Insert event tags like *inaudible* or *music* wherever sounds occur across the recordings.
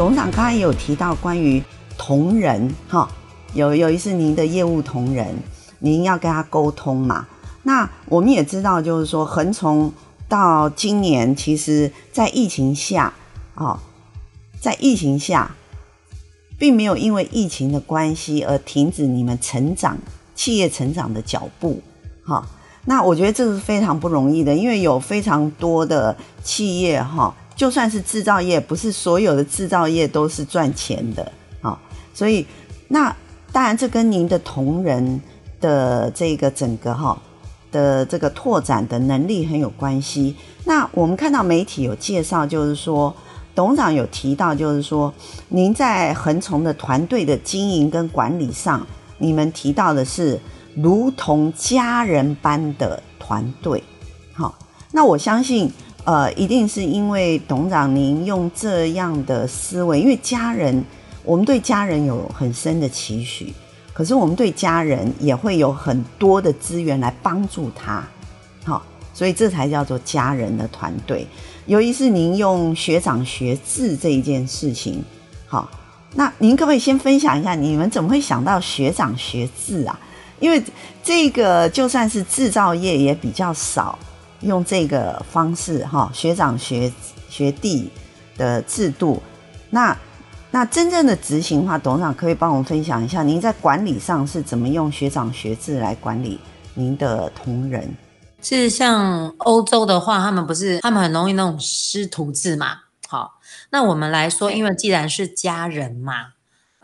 董事长刚才有提到关于同仁哈，有有一次您的业务同仁，您要跟他沟通嘛。那我们也知道，就是说恒从到今年，其实在疫情下啊，在疫情下，并没有因为疫情的关系而停止你们成长企业成长的脚步，哈。那我觉得这是非常不容易的，因为有非常多的企业哈，就算是制造业，不是所有的制造业都是赚钱的啊。所以，那当然这跟您的同仁的这个整个哈的这个拓展的能力很有关系。那我们看到媒体有介绍，就是说董事长有提到，就是说您在恒从的团队的经营跟管理上，你们提到的是。如同家人般的团队，好，那我相信，呃，一定是因为董事长您用这样的思维，因为家人，我们对家人有很深的期许，可是我们对家人也会有很多的资源来帮助他，好，所以这才叫做家人的团队。尤其是您用学长学智这一件事情，好，那您可不可以先分享一下，你们怎么会想到学长学智啊？因为这个就算是制造业也比较少用这个方式哈，学长学学弟的制度。那那真正的执行的话，董事长可以帮我们分享一下，您在管理上是怎么用学长学制来管理您的同仁？是像欧洲的话，他们不是他们很容易那种师徒制嘛？好，那我们来说，因为既然是家人嘛。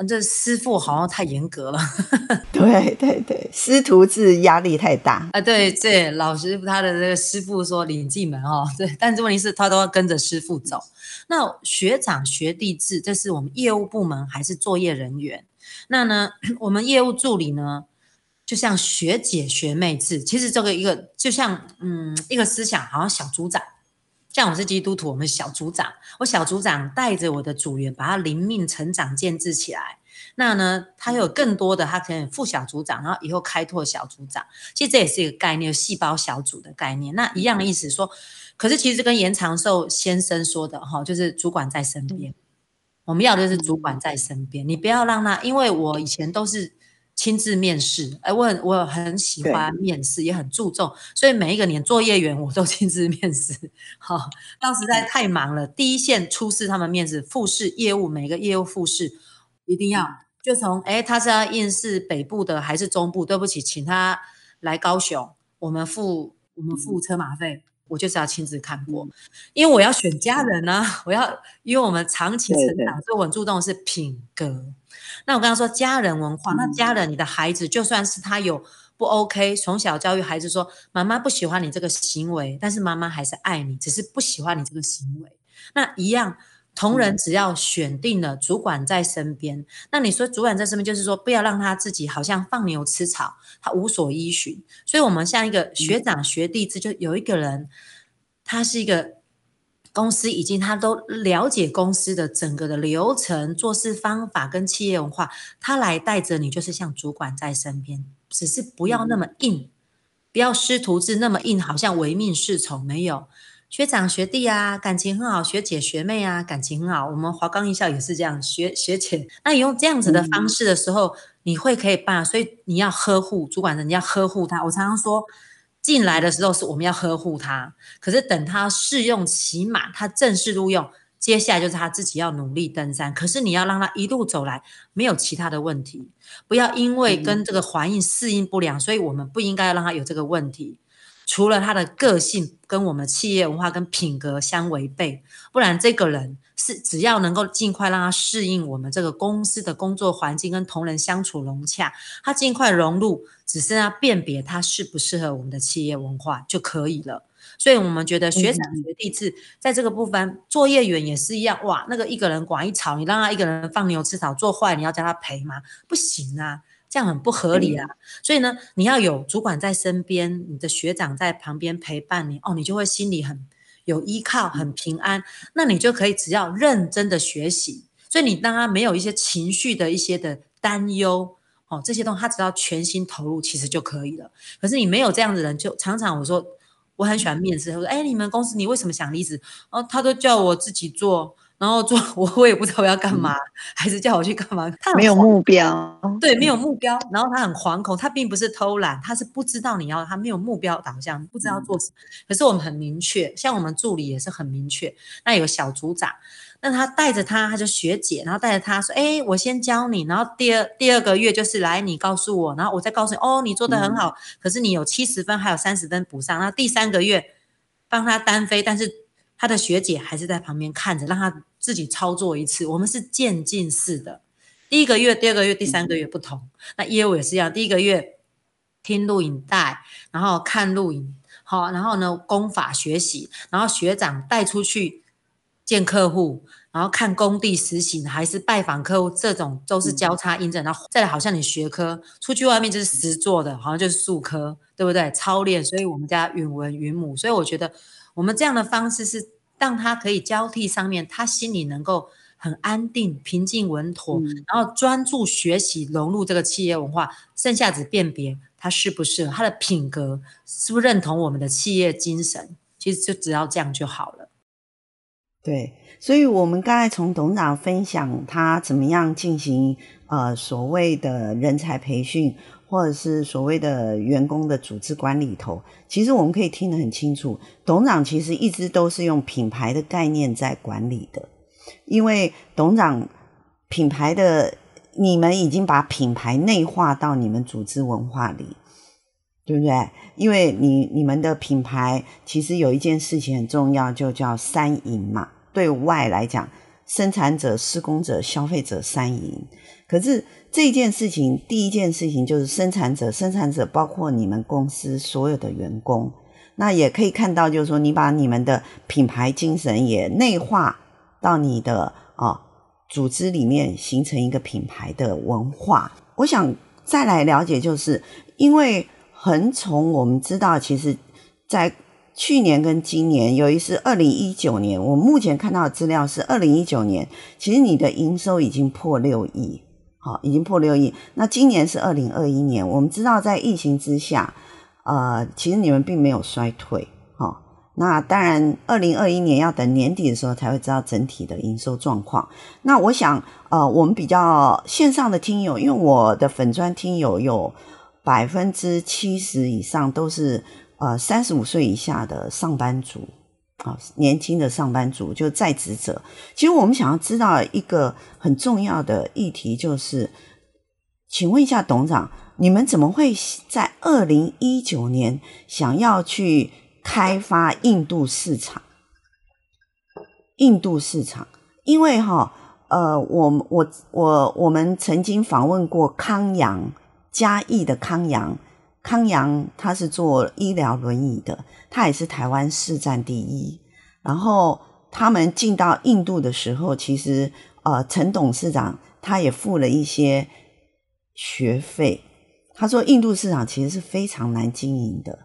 这师傅好像太严格了，*laughs* 对对对，师徒制压力太大啊！对对，老师傅他的这个师傅说领进门哦，对，但是问题是他都要跟着师傅走。那学长学弟制，这是我们业务部门还是作业人员？那呢，我们业务助理呢，就像学姐学妹制，其实这个一个就像嗯一个思想，好像小组长。像我是基督徒，我们小组长，我小组长带着我的组员，把他灵命成长建制起来。那呢，他有更多的，他可能副小组长，然后以后开拓小组长。其实这也是一个概念，细胞小组的概念。那一样的意思说，可是其实跟严长寿先生说的哈，就是主管在身边。我们要的是主管在身边，你不要让他，因为我以前都是。亲自面试，哎，我很我很喜欢面试，也很注重，所以每一个年作业员我都 *laughs* 亲自面试。好、哦，当时在太忙了，第一线初试他们面试，复试业务每个业务复试一定要，就从哎他是要应试北部的还是中部？对不起，请他来高雄，我们付我们付车马费，我就是要亲自看过，因为我要选家人呢、啊，我要因为我们长期成长，所以我很注重的是品格。那我刚刚说家人文化，那家人，你的孩子就算是他有不 OK，从小教育孩子说妈妈不喜欢你这个行为，但是妈妈还是爱你，只是不喜欢你这个行为。那一样，同仁只要选定了主管在身边，那你说主管在身边，就是说不要让他自己好像放牛吃草，他无所依循。所以我们像一个学长学弟制，就有一个人，他是一个。公司已经他都了解公司的整个的流程、做事方法跟企业文化，他来带着你，就是像主管在身边，只是不要那么硬，不要师徒制那么硬，好像唯命是从。没有学长学弟啊，感情很好；学姐学妹啊，感情很好。我们华冈艺校也是这样，学 *laughs* 学姐。那你用这样子的方式的时候，你会可以办，所以你要呵护主管人，你要呵护他。我常常说。进来的时候是我们要呵护他，可是等他试用期满，他正式录用，接下来就是他自己要努力登山。可是你要让他一路走来没有其他的问题，不要因为跟这个环境适应不良，所以我们不应该让他有这个问题。除了他的个性跟我们企业文化跟品格相违背，不然这个人是只要能够尽快让他适应我们这个公司的工作环境跟同仁相处融洽，他尽快融入，只是要辨别他适不适合我们的企业文化就可以了。所以我们觉得学长学弟制在这个部分，作业员也是一样。哇，那个一个人管一草，你让他一个人放牛吃草做坏，你要叫他赔吗？不行啊。这样很不合理啊！嗯、所以呢，你要有主管在身边，你的学长在旁边陪伴你，哦，你就会心里很有依靠，很平安。那你就可以只要认真的学习，所以你当他没有一些情绪的一些的担忧，哦，这些东西他只要全心投入，其实就可以了。可是你没有这样的人，就常常我说我很喜欢面试，他说，哎，你们公司你为什么想离职？哦，他都叫我自己做。然后做 *laughs* 我我也不知道我要干嘛，嗯、还是叫我去干嘛？他没有目标，对，没有目标。然后他很惶恐，他并不是偷懒，他是不知道你要，他没有目标导向，不知道做什么。嗯、可是我们很明确，像我们助理也是很明确。那有个小组长。那他带着他，他就学姐，然后带着他说：“哎，我先教你，然后第二第二个月就是来你告诉我，然后我再告诉你，哦，你做的很好，嗯、可是你有七十分，还有三十分补上。那第三个月帮他单飞，但是他的学姐还是在旁边看着，让他自己操作一次。我们是渐进式的，第一个月、第二个月、第三个月不同。嗯、那业务也是一样，第一个月听录影带，然后看录影，好，然后呢功法学习，然后学长带出去。”见客户，然后看工地实习，还是拜访客户，这种都是交叉印证。然后再来，好像你学科出去外面就是实做的，好像就是术科，对不对？操练，所以我们家允文允母。所以我觉得我们这样的方式是让他可以交替上面，他心里能够很安定、平静、稳妥，嗯、然后专注学习，融入这个企业文化。剩下只辨别他适不适合，他的品格是不是认同我们的企业精神。其实就只要这样就好了。对，所以我们刚才从董事长分享他怎么样进行呃所谓的人才培训，或者是所谓的员工的组织管理头，其实我们可以听得很清楚，董事长其实一直都是用品牌的概念在管理的，因为董事长品牌的你们已经把品牌内化到你们组织文化里。对不对？因为你你们的品牌其实有一件事情很重要，就叫三赢嘛。对外来讲，生产者、施工者、消费者三赢。可是这件事情，第一件事情就是生产者，生产者包括你们公司所有的员工。那也可以看到，就是说你把你们的品牌精神也内化到你的啊、哦、组织里面，形成一个品牌的文化。我想再来了解，就是因为。恒从我们知道，其实，在去年跟今年，有一次二零一九年，我目前看到的资料是二零一九年，其实你的营收已经破六亿，好，已经破六亿。那今年是二零二一年，我们知道在疫情之下，呃，其实你们并没有衰退，哈。那当然，二零二一年要等年底的时候才会知道整体的营收状况。那我想，呃，我们比较线上的听友，因为我的粉专听友有。百分之七十以上都是呃三十五岁以下的上班族啊，年轻的上班族就在职者。其实我们想要知道一个很重要的议题，就是请问一下董事长，你们怎么会在二零一九年想要去开发印度市场？印度市场，因为哈呃，我我我我们曾经访问过康阳。嘉义的康阳，康阳他是做医疗轮椅的，他也是台湾市占第一。然后他们进到印度的时候，其实呃，陈董事长他也付了一些学费。他说印度市场其实是非常难经营的，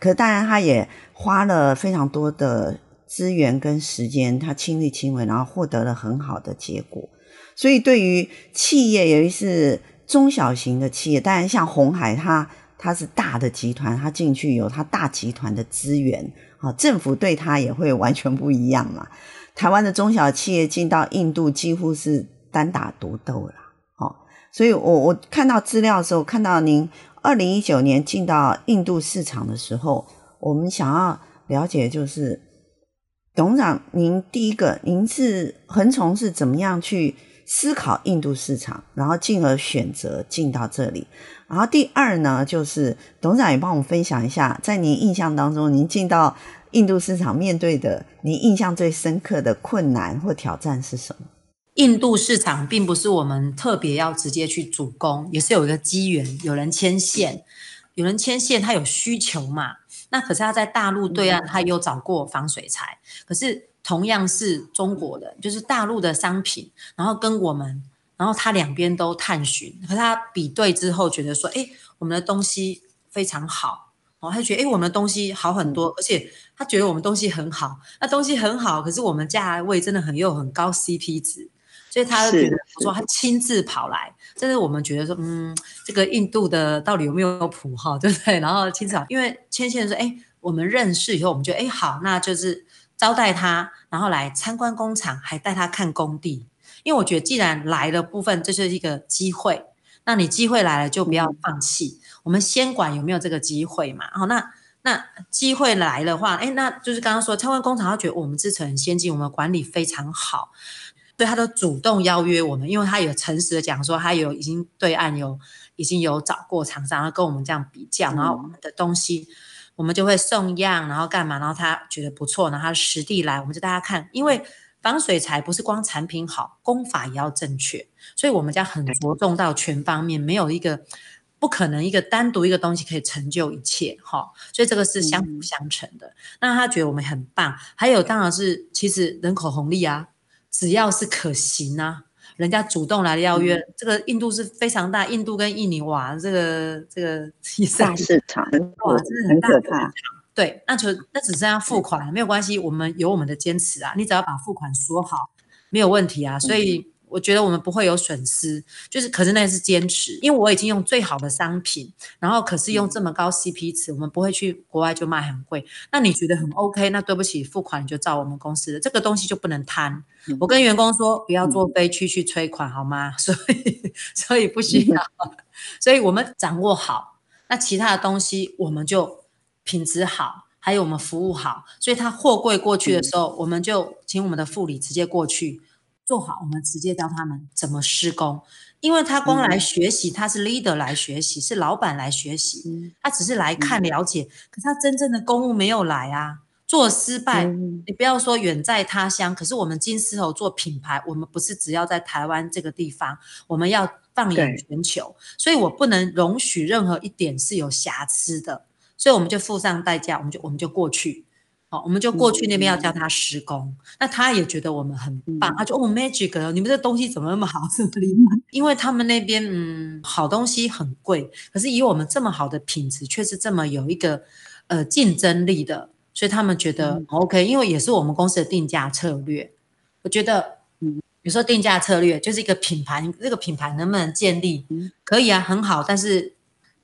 可当然他也花了非常多的资源跟时间，他亲力亲为，然后获得了很好的结果。所以对于企业，尤其是中小型的企业，当然像鸿海它，它是大的集团，它进去有它大集团的资源，啊，政府对它也会完全不一样嘛。台湾的中小企业进到印度几乎是单打独斗了，哦，所以我我看到资料的时候，看到您二零一九年进到印度市场的时候，我们想要了解就是董事长，您第一个，您是恒从是怎么样去？思考印度市场，然后进而选择进到这里。然后第二呢，就是董事长也帮我们分享一下，在您印象当中，您进到印度市场面对的，您印象最深刻的困难或挑战是什么？印度市场并不是我们特别要直接去主攻，也是有一个机缘，有人牵线，有人牵线，他有需求嘛？那可是他在大陆对岸，他有找过防水材，可是。同样是中国人，就是大陆的商品，然后跟我们，然后他两边都探寻，和他比对之后，觉得说，哎，我们的东西非常好，哦，他觉得，哎，我们的东西好很多，而且他觉得我们东西很好，那东西很好，可是我们价位真的很又很高 CP 值，所以他就觉得说，他亲自跑来，这是我们觉得说，嗯，这个印度的到底有没有谱哈，对不对？然后亲自跑，因为牵线说，哎，我们认识以后，我们觉得，哎，好，那就是。招待他，然后来参观工厂，还带他看工地。因为我觉得，既然来了部分，这是一个机会，那你机会来了就不要放弃。我们先管有没有这个机会嘛。好，那那机会来的话，哎，那就是刚刚说参观工厂，他觉得我们制成先进，我们管理非常好，所以他都主动邀约我们，因为他有诚实的讲说，他有已经对岸有已经有找过厂商，然后跟我们这样比较，然后我们的东西。我们就会送样，然后干嘛？然后他觉得不错，然后他实地来，我们就大家看。因为防水材不是光产品好，工法也要正确，所以我们家很着重到全方面，没有一个不可能一个单独一个东西可以成就一切哈。所以这个是相辅相成的。嗯、那他觉得我们很棒，还有当然是其实人口红利啊，只要是可行啊。人家主动来邀约，嗯、这个印度是非常大，印度跟印尼哇，这个这个大市场哇，真的很可怕。对，那就那只剩下付款，没有关系，我们有我们的坚持啊，你只要把付款说好，没有问题啊，所以。嗯我觉得我们不会有损失，就是可是那是坚持，因为我已经用最好的商品，然后可是用这么高 CP 值，我们不会去国外就卖很贵。那你觉得很 OK？那对不起，付款你就照我们公司的这个东西就不能贪。我跟员工说不要坐飞区去催款好吗？*laughs* 所以所以不需要，所以我们掌握好，那其他的东西我们就品质好，还有我们服务好，所以他货柜过去的时候，我们就请我们的副理直接过去。做好，我们直接教他们怎么施工，因为他光来学习，他是 leader 来学习，是老板来学习，他只是来看了解，可他真正的公务没有来啊，做失败，你不要说远在他乡，可是我们金丝猴做品牌，我们不是只要在台湾这个地方，我们要放眼全球，所以我不能容许任何一点是有瑕疵的，所以我们就付上代价，我们就我们就过去。我们就过去那边要叫他施工，嗯、那他也觉得我们很棒，嗯、他就哦 magic，你们这东西怎么那么好，这么厉害？因为他们那边嗯好东西很贵，可是以我们这么好的品质，却是这么有一个呃竞争力的，所以他们觉得、嗯、OK，因为也是我们公司的定价策略。我觉得嗯，有时候定价策略就是一个品牌，这个品牌能不能建立？嗯、可以啊，很好，但是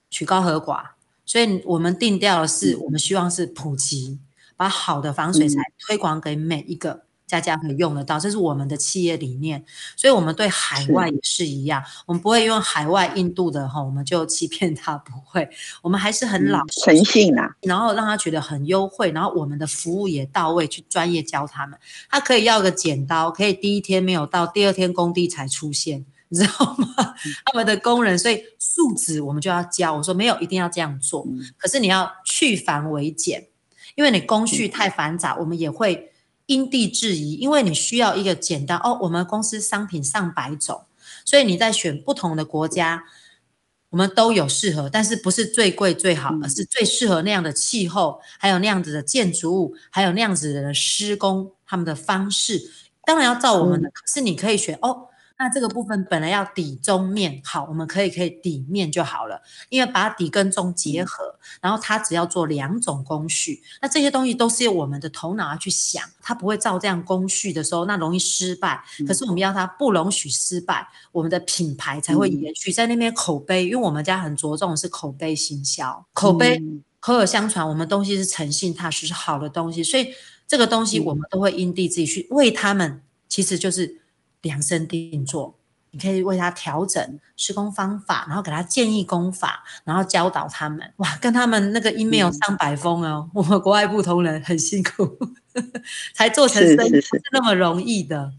曲高和寡，所以我们定调的是，我们希望是普及。把好的防水材推广给每一个家家可以用得到，这是我们的企业理念。所以，我们对海外也是一样，我们不会用海外印度的哈，我们就欺骗他，不会。我们还是很老实、诚信啊，然后让他觉得很优惠，然后我们的服务也到位，去专业教他们。他可以要个剪刀，可以第一天没有到，第二天工地才出现，你知道吗？他们的工人，所以素质我们就要教。我说没有，一定要这样做。可是你要去繁为简。因为你工序太繁杂，我们也会因地制宜。因为你需要一个简单哦，我们公司商品上百种，所以你在选不同的国家，我们都有适合，但是不是最贵最好，而是最适合那样的气候，还有那样子的建筑物，还有那样子的施工，他们的方式，当然要照我们的，可是你可以选哦。那这个部分本来要底中面好，我们可以可以底面就好了，因为把底跟中结合，然后它只要做两种工序，那这些东西都是由我们的头脑要去想，它不会照这样工序的时候，那容易失败。可是我们要它不容许失败，我们的品牌才会延续在那边口碑，因为我们家很着重的是口碑行销，口碑口耳相传，我们东西是诚信踏实是好的东西，所以这个东西我们都会因地制宜去为他们，其实就是。量身定做，你可以为他调整施工方法，然后给他建议工法，然后教导他们。哇，跟他们那个 email 上百封哦，嗯、我们国外不同人很辛苦，*laughs* 才做成生意不是那么容易的。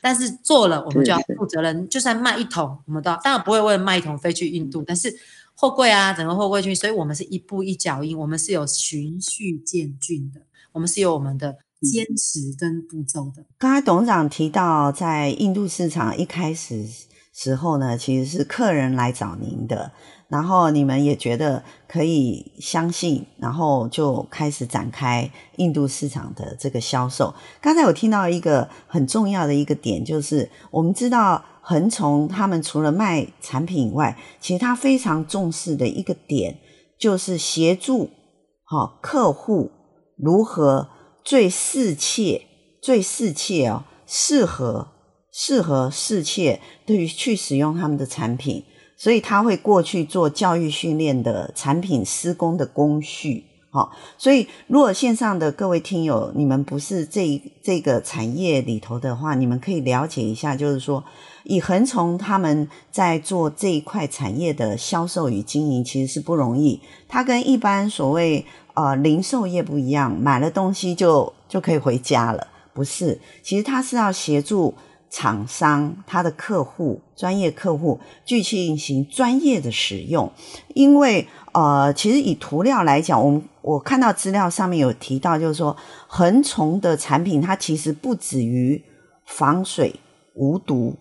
但是做了，我们就要负责任。就算卖一桶，我们都要当然不会为了卖一桶飞去印度，但是货柜啊，整个货柜去，所以我们是一步一脚印，我们是有循序渐进的，我们是有我们的。坚持跟步骤的。刚才董事长提到，在印度市场一开始时候呢，其实是客人来找您的，然后你们也觉得可以相信，然后就开始展开印度市场的这个销售。刚才我听到一个很重要的一个点，就是我们知道恒从他们除了卖产品以外，其实他非常重视的一个点，就是协助好客户如何。最适切、最适切哦，适合、适合、适切，对于去使用他们的产品，所以他会过去做教育训练的产品施工的工序，好，所以如果线上的各位听友，你们不是这这个产业里头的话，你们可以了解一下，就是说，以恒从他们在做这一块产业的销售与经营，其实是不容易。它跟一般所谓呃零售业不一样，买了东西就就可以回家了，不是？其实它是要协助厂商、他的客户、专业客户去进行专业的使用，因为呃，其实以涂料来讲，我们。我看到资料上面有提到，就是说恒虫的产品，它其实不止于防水无毒，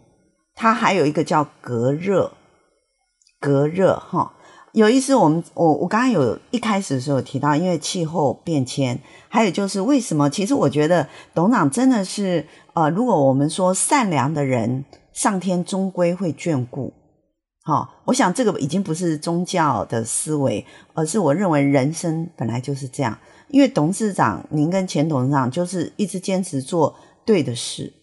它还有一个叫隔热，隔热哈。有意思，我们我我刚刚有一开始的时候提到，因为气候变迁，还有就是为什么？其实我觉得董事长真的是呃，如果我们说善良的人，上天终归会眷顾。好，我想这个已经不是宗教的思维，而是我认为人生本来就是这样。因为董事长您跟前董事长就是一直坚持做对的事，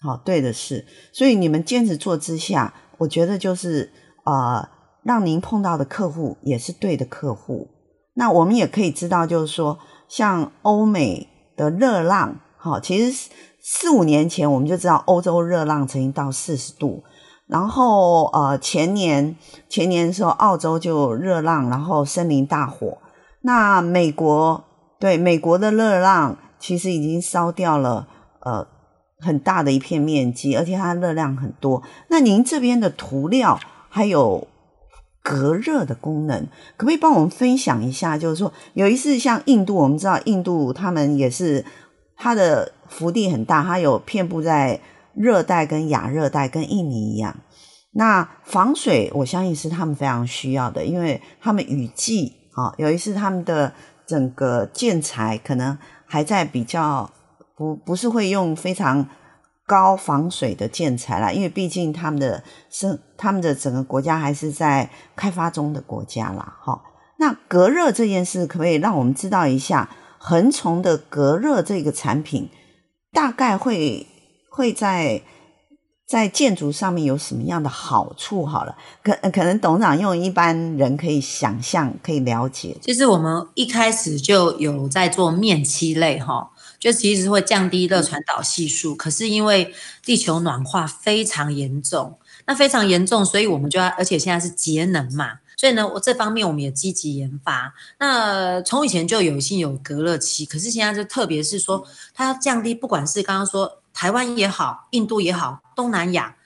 好，对的事，所以你们坚持做之下，我觉得就是呃，让您碰到的客户也是对的客户。那我们也可以知道，就是说，像欧美的热浪，好，其实四五年前我们就知道欧洲热浪曾经到四十度。然后，呃，前年前年的时候，澳洲就热浪，然后森林大火。那美国对美国的热浪，其实已经烧掉了呃很大的一片面积，而且它热量很多。那您这边的涂料还有隔热的功能，可不可以帮我们分享一下？就是说，有一次像印度，我们知道印度他们也是它的幅地很大，它有遍布在。热带跟亚热带跟印尼一样，那防水我相信是他们非常需要的，因为他们雨季啊，有一次他们的整个建材可能还在比较不不是会用非常高防水的建材啦，因为毕竟他们的生他们的整个国家还是在开发中的国家啦。哈，那隔热这件事可不可以让我们知道一下，恒从的隔热这个产品大概会？会在在建筑上面有什么样的好处？好了，可可能董事长用一般人可以想象、可以了解。其实我们一开始就有在做面漆类哈，就其实会降低热传导系数。可是因为地球暖化非常严重，那非常严重，所以我们就要，而且现在是节能嘛。所以呢，我这方面我们也积极研发。那从以前就有幸有隔热漆，可是现在就特别是说，它要降低，不管是刚刚说台湾也好，印度也好，东南亚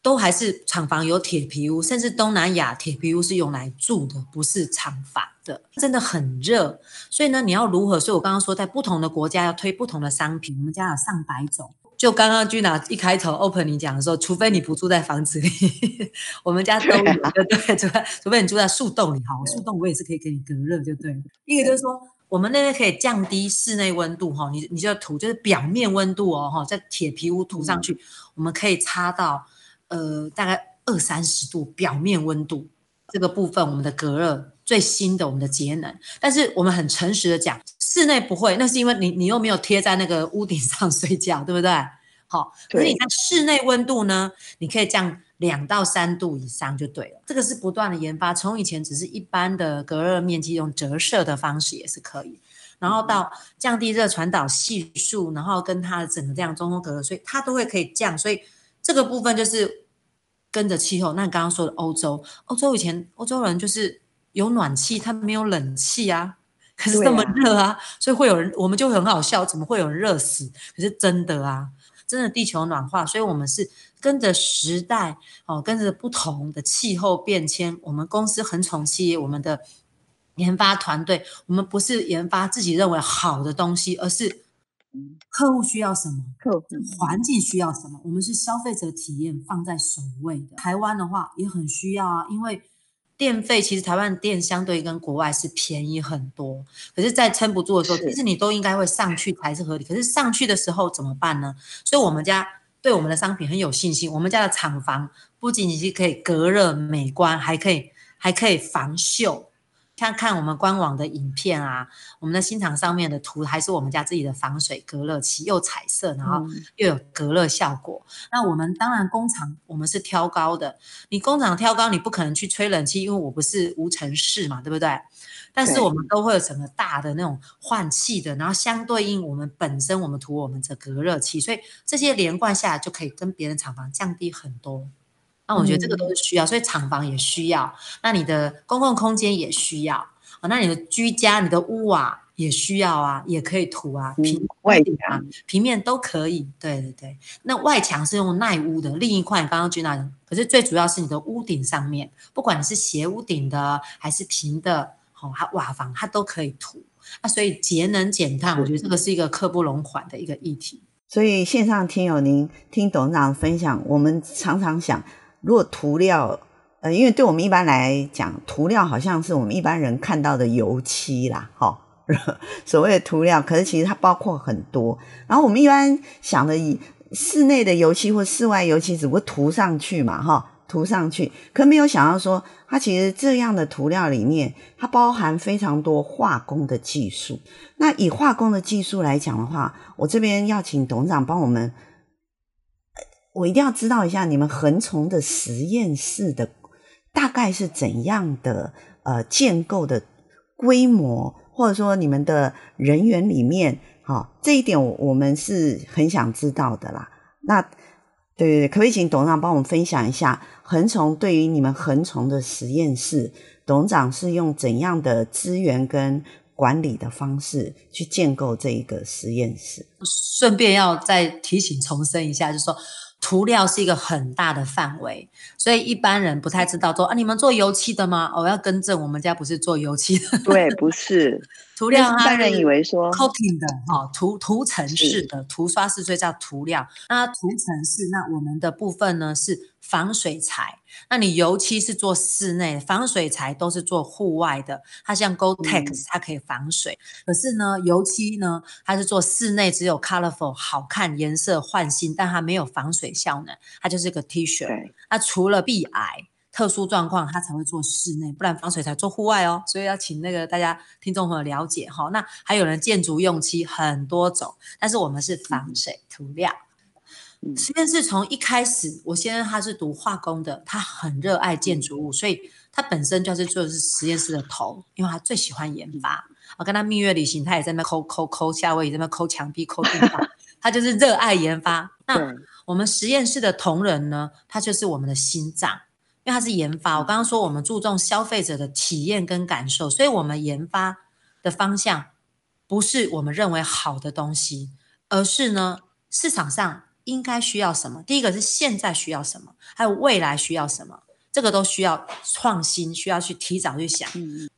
都还是厂房有铁皮屋，甚至东南亚铁皮屋是用来住的，不是厂房的，真的很热。所以呢，你要如何？所以我刚刚说，在不同的国家要推不同的商品，我们家有上百种。就刚刚 Gina 一开头 open 你讲的时候，除非你不住在房子里，*laughs* 我们家都有，对、啊、对，除非除非你住在树洞里，好，树洞我也是可以给你隔热，就对。一个就是说，我们那边可以降低室内温度，哈，你你就涂就是表面温度哦，哈，在铁皮屋涂上去，嗯、我们可以擦到呃大概二三十度表面温度，这个部分我们的隔热最新的我们的节能，但是我们很诚实的讲。室内不会，那是因为你你又没有贴在那个屋顶上睡觉，*laughs* 对不对？好，可是你看室内温度呢，你可以降两到三度以上就对了。这个是不断的研发，从以前只是一般的隔热面积用折射的方式也是可以，然后到降低热传导系数，然后跟它的整个这样中空隔热，所以它都会可以降。所以这个部分就是跟着气候。那你刚刚说的欧洲，欧洲以前欧洲人就是有暖气，它没有冷气啊。可是这么热啊，啊所以会有人，我们就很好笑，怎么会有人热死？可是真的啊，真的地球暖化，所以我们是跟着时代哦，跟着不同的气候变迁，我们公司恒从企业，我们的研发团队，我们不是研发自己认为好的东西，而是客户需要什么，客户环境需要什么，我们是消费者体验放在首位的。台湾的话也很需要啊，因为。电费其实台湾电相对跟国外是便宜很多，可是，在撑不住的时候，其实你都应该会上去才是合理。可是上去的时候怎么办呢？所以我们家对我们的商品很有信心。我们家的厂房不仅仅是可以隔热美观，还可以还可以防锈。看看我们官网的影片啊，我们的新厂上面的图还是我们家自己的防水隔热漆，又彩色，然后又有隔热效果。嗯、那我们当然工厂我们是挑高的，你工厂挑高，你不可能去吹冷气，因为我不是无尘室嘛，对不对？但是我们都会有整个大的那种换气的，然后相对应我们本身我们涂我们的隔热漆，所以这些连贯下来就可以跟别人厂房降低很多。那我觉得这个都是需要，所以厂房也需要，那你的公共空间也需要啊，那你的居家、你的屋瓦也需要啊，也可以涂啊，平外墙、平面都可以。对对对，那外墙是用耐污的，另一块刚刚举那，可是最主要是你的屋顶上面，不管你是斜屋顶的还是平的，哦，它瓦房它都可以涂。那所以节能减碳，我觉得这个是一个刻不容缓的一个议题。所以线上听友您听董事长分享，我们常常想。如果涂料，呃，因为对我们一般来讲，涂料好像是我们一般人看到的油漆啦，哈、*laughs* 所谓的涂料，可是其实它包括很多。然后我们一般想的，以室内的油漆或室外油漆，只不过涂上去嘛，哈、涂上去，可没有想到说，它其实这样的涂料里面，它包含非常多化工的技术。那以化工的技术来讲的话，我这边要请董事长帮我们。我一定要知道一下你们恒崇的实验室的大概是怎样的呃建构的规模，或者说你们的人员里面，哈、哦，这一点我我们是很想知道的啦。那对对对，可不可以请董事长帮我们分享一下恒崇对于你们恒崇的实验室，董事长是用怎样的资源跟管理的方式去建构这一个实验室？顺便要再提醒重申一下，就是说。涂料是一个很大的范围，所以一般人不太知道说啊，你们做油漆的吗？我、哦、要更正，我们家不是做油漆的。对，不是 *laughs* 涂料。一般人以为说 coating 的哈，涂涂层式的涂刷式所以叫涂料。那涂层式，那我们的部分呢是。防水材，那你油漆是做室内，防水材都是做户外的。它像 Gore-Tex，它可以防水。嗯、可是呢，油漆呢，它是做室内，只有 colorful 好看，颜色焕新，但它没有防水效能，它就是个 T 恤。那除了避癌特殊状况，它才会做室内，不然防水材做户外哦。所以要请那个大家听众朋友了解哈。那还有人建筑用漆很多种，但是我们是防水涂料。实验室从一开始，我先生他是读化工的，他很热爱建筑物，所以他本身就是做的是实验室的头，因为他最喜欢研发。我跟他蜜月旅行，他也在那抠抠抠，夏威夷在那抠墙壁、抠地板，他就是热爱研发。那我们实验室的同仁呢，他就是我们的心脏，因为他是研发。我刚刚说我们注重消费者的体验跟感受，所以我们研发的方向不是我们认为好的东西，而是呢市场上。应该需要什么？第一个是现在需要什么，还有未来需要什么，这个都需要创新，需要去提早去想。嗯。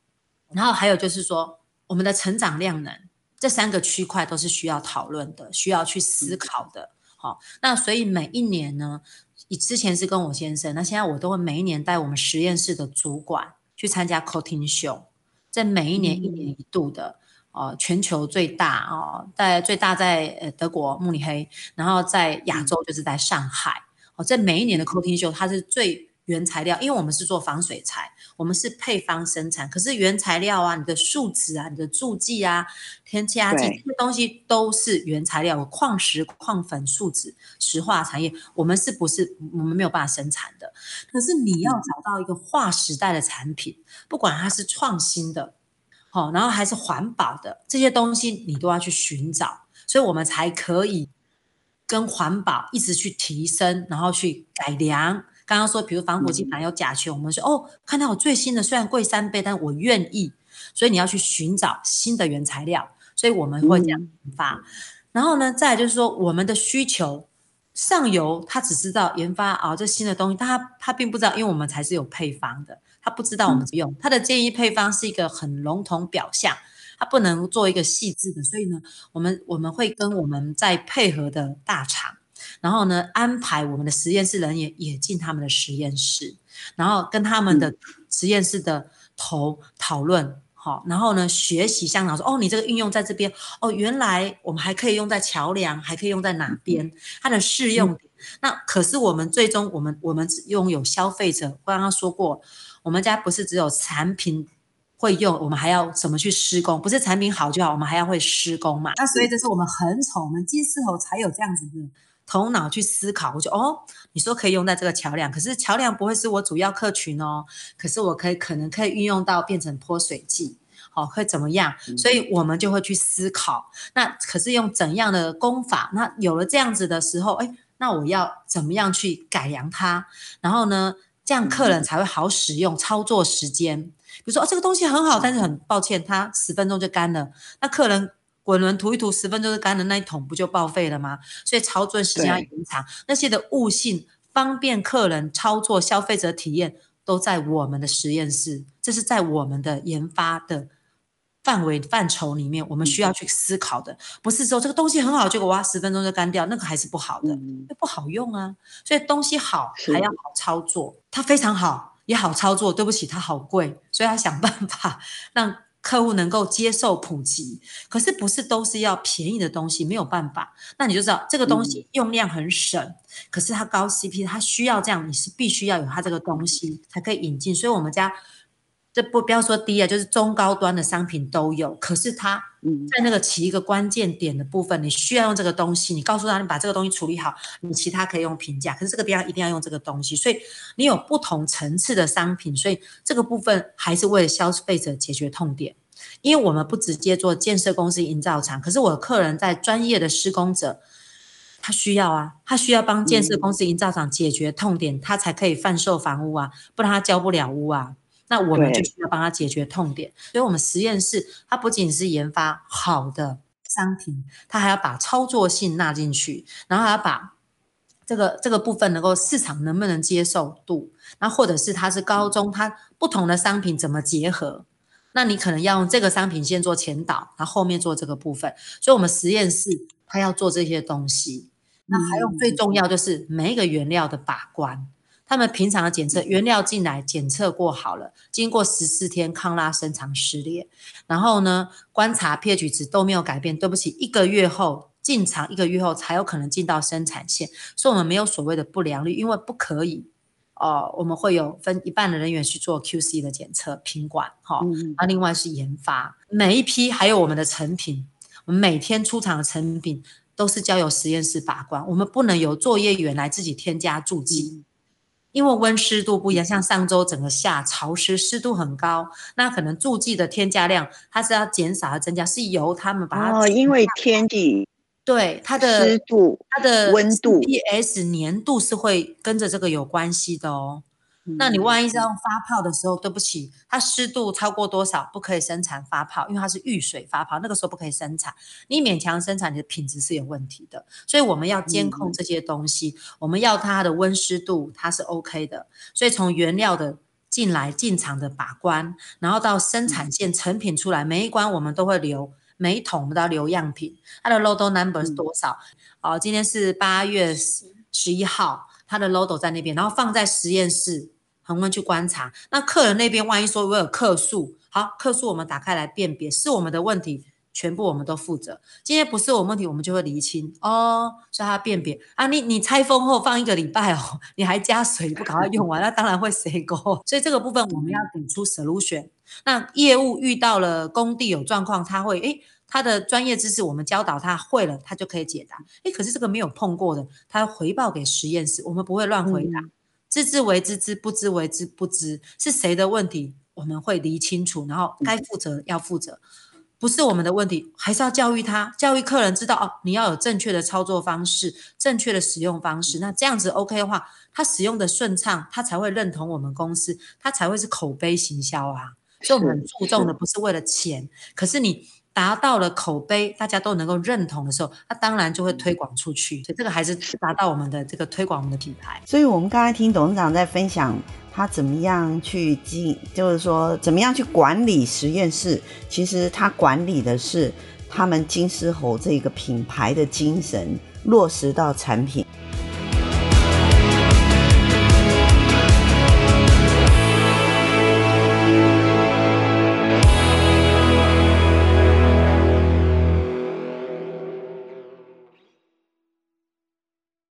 然后还有就是说，我们的成长量能这三个区块都是需要讨论的，需要去思考的。好、嗯哦，那所以每一年呢，以之前是跟我先生，那现在我都会每一年带我们实验室的主管去参加 coating show，在每一年一年一度的。嗯哦，全球最大哦，在最大在呃德国慕尼黑，然后在亚洲就是在上海。哦，这每一年的 coating show 它是最原材料，因为我们是做防水材，我们是配方生产，可是原材料啊，你的树脂啊，你的助剂啊，添加剂这些东西都是原材料，矿石、矿粉、树脂、石化产业，我们是不是我们没有办法生产的？可是你要找到一个划时代的产品，不管它是创新的。好，然后还是环保的这些东西，你都要去寻找，所以我们才可以跟环保一直去提升，然后去改良。刚刚说，比如防腐剂含有甲醛，我们说哦，看到我最新的，虽然贵三倍，但我愿意。所以你要去寻找新的原材料，所以我们会这样研发。然后呢，再来就是说，我们的需求上游，他只知道研发啊、哦，这新的东西，但他他并不知道，因为我们才是有配方的。他不知道我们怎么用，他的建议配方是一个很笼统表象，他不能做一个细致的，所以呢，我们我们会跟我们在配合的大厂，然后呢，安排我们的实验室人员也进他们的实验室，然后跟他们的实验室的头讨论，好，然后呢，学习香港说，哦，你这个运用在这边，哦，原来我们还可以用在桥梁，还可以用在哪边，它的适用点。那可是我们最终，我们我们拥有消费者，我刚刚说过。我们家不是只有产品会用，我们还要怎么去施工？不是产品好就好，我们还要会施工嘛。那所以这是我们很丑，我们金丝猴才有这样子的头脑去思考。我就哦，你说可以用在这个桥梁，可是桥梁不会是我主要客群哦。可是我可以可能可以运用到变成泼水剂，哦，会怎么样？所以我们就会去思考。那可是用怎样的功法？那有了这样子的时候，哎，那我要怎么样去改良它？然后呢，这样客人才会好使用，操作时间。比如说，哦，这个东西很好，但是很抱歉，它十分钟就干了。那客人滚轮涂一涂，十分钟就干了，那一桶不就报废了吗？所以操作时间要延长，那些的悟性、方便客人操作、消费者体验，都在我们的实验室。这是在我们的研发的范围范畴里面，我们需要去思考的，不是说这个东西很好，结果哇，十分钟就干掉，那个还是不好的，那不好用啊。所以东西好还要好操作，它非常好。也好操作，对不起，它好贵，所以要想办法让客户能够接受普及。可是不是都是要便宜的东西，没有办法。那你就知道这个东西用量很省，嗯、可是它高 CP，它需要这样，你是必须要有它这个东西才可以引进。所以我们家。这不不要说低啊，就是中高端的商品都有。可是它在那个起一个关键点的部分，你需要用这个东西。你告诉他，你把这个东西处理好，你其他可以用平价。可是这个地方一定要用这个东西，所以你有不同层次的商品，所以这个部分还是为了消费者解决痛点。因为我们不直接做建设公司、营造厂，可是我的客人在专业的施工者，他需要啊，他需要帮建设公司、营造厂解决痛点，他才可以贩售房屋啊，不然他交不了屋啊。那我们就需要帮他解决痛点，所以我们实验室它不仅是研发好的商品，它还要把操作性纳进去，然后还要把这个这个部分能够市场能不能接受度，那或者是它是高中，它不同的商品怎么结合？那你可能要用这个商品先做前导，然后后面做这个部分。所以我们实验室它要做这些东西，那还有最重要就是每一个原料的把关。他们平常的检测原料进来检测过好了，经过十四天抗拉伸长湿裂，然后呢观察 pH 值都没有改变。对不起，一个月后进场，一个月后才有可能进到生产线，所以我们没有所谓的不良率，因为不可以哦、呃。我们会有分一半的人员去做 QC 的检测品管哈，啊、另外是研发每一批还有我们的成品，我们每天出厂的成品都是交由实验室把关，我们不能由作业员来自己添加助剂。嗯因为温湿度不一样，像上周整个夏潮湿，湿度很高，那可能助剂的添加量它是要减少和增加，是由他们把它。哦，因为天气。对它的湿度、它的温度、PS 粘度是会跟着这个有关系的哦。那你万一是用发泡的时候，对不起，它湿度超过多少不可以生产发泡，因为它是遇水发泡，那个时候不可以生产。你勉强生产，你的品质是有问题的。所以我们要监控这些东西，我们要它的温湿度，它是 OK 的。所以从原料的进来进厂的把关，然后到生产线成品出来，每一关我们都会留，每一桶我们都要留样品，它的 load number 是多少？哦，今天是八月十一号，它的 load 在那边，然后放在实验室。恒温去观察，那客人那边万一说我有客诉，好，客诉我们打开来辨别，是我们的问题，全部我们都负责。今天不是我们问题，我们就会厘清哦，所以他辨别啊，你你拆封后放一个礼拜哦，*laughs* 你还加水不赶快用完，那当然会塞沟。所以这个部分我们要给出 solution。那业务遇到了工地有状况，他会诶，他的专业知识我们教导他会了，他就可以解答。诶，可是这个没有碰过的，他回报给实验室，我们不会乱回答。知之为知之，不知为知不知，是谁的问题？我们会理清楚，然后该负责要负责，不是我们的问题，还是要教育他，教育客人知道哦，你要有正确的操作方式，正确的使用方式，那这样子 OK 的话，他使用的顺畅，他才会认同我们公司，他才会是口碑行销啊。所以我们注重的不是为了钱，可是你。达到了口碑，大家都能够认同的时候，那当然就会推广出去。所以这个还是达到我们的这个推广我们的品牌。所以我们刚才听董事长在分享他怎么样去经，就是说怎么样去管理实验室。其实他管理的是他们金丝猴这个品牌的精神落实到产品。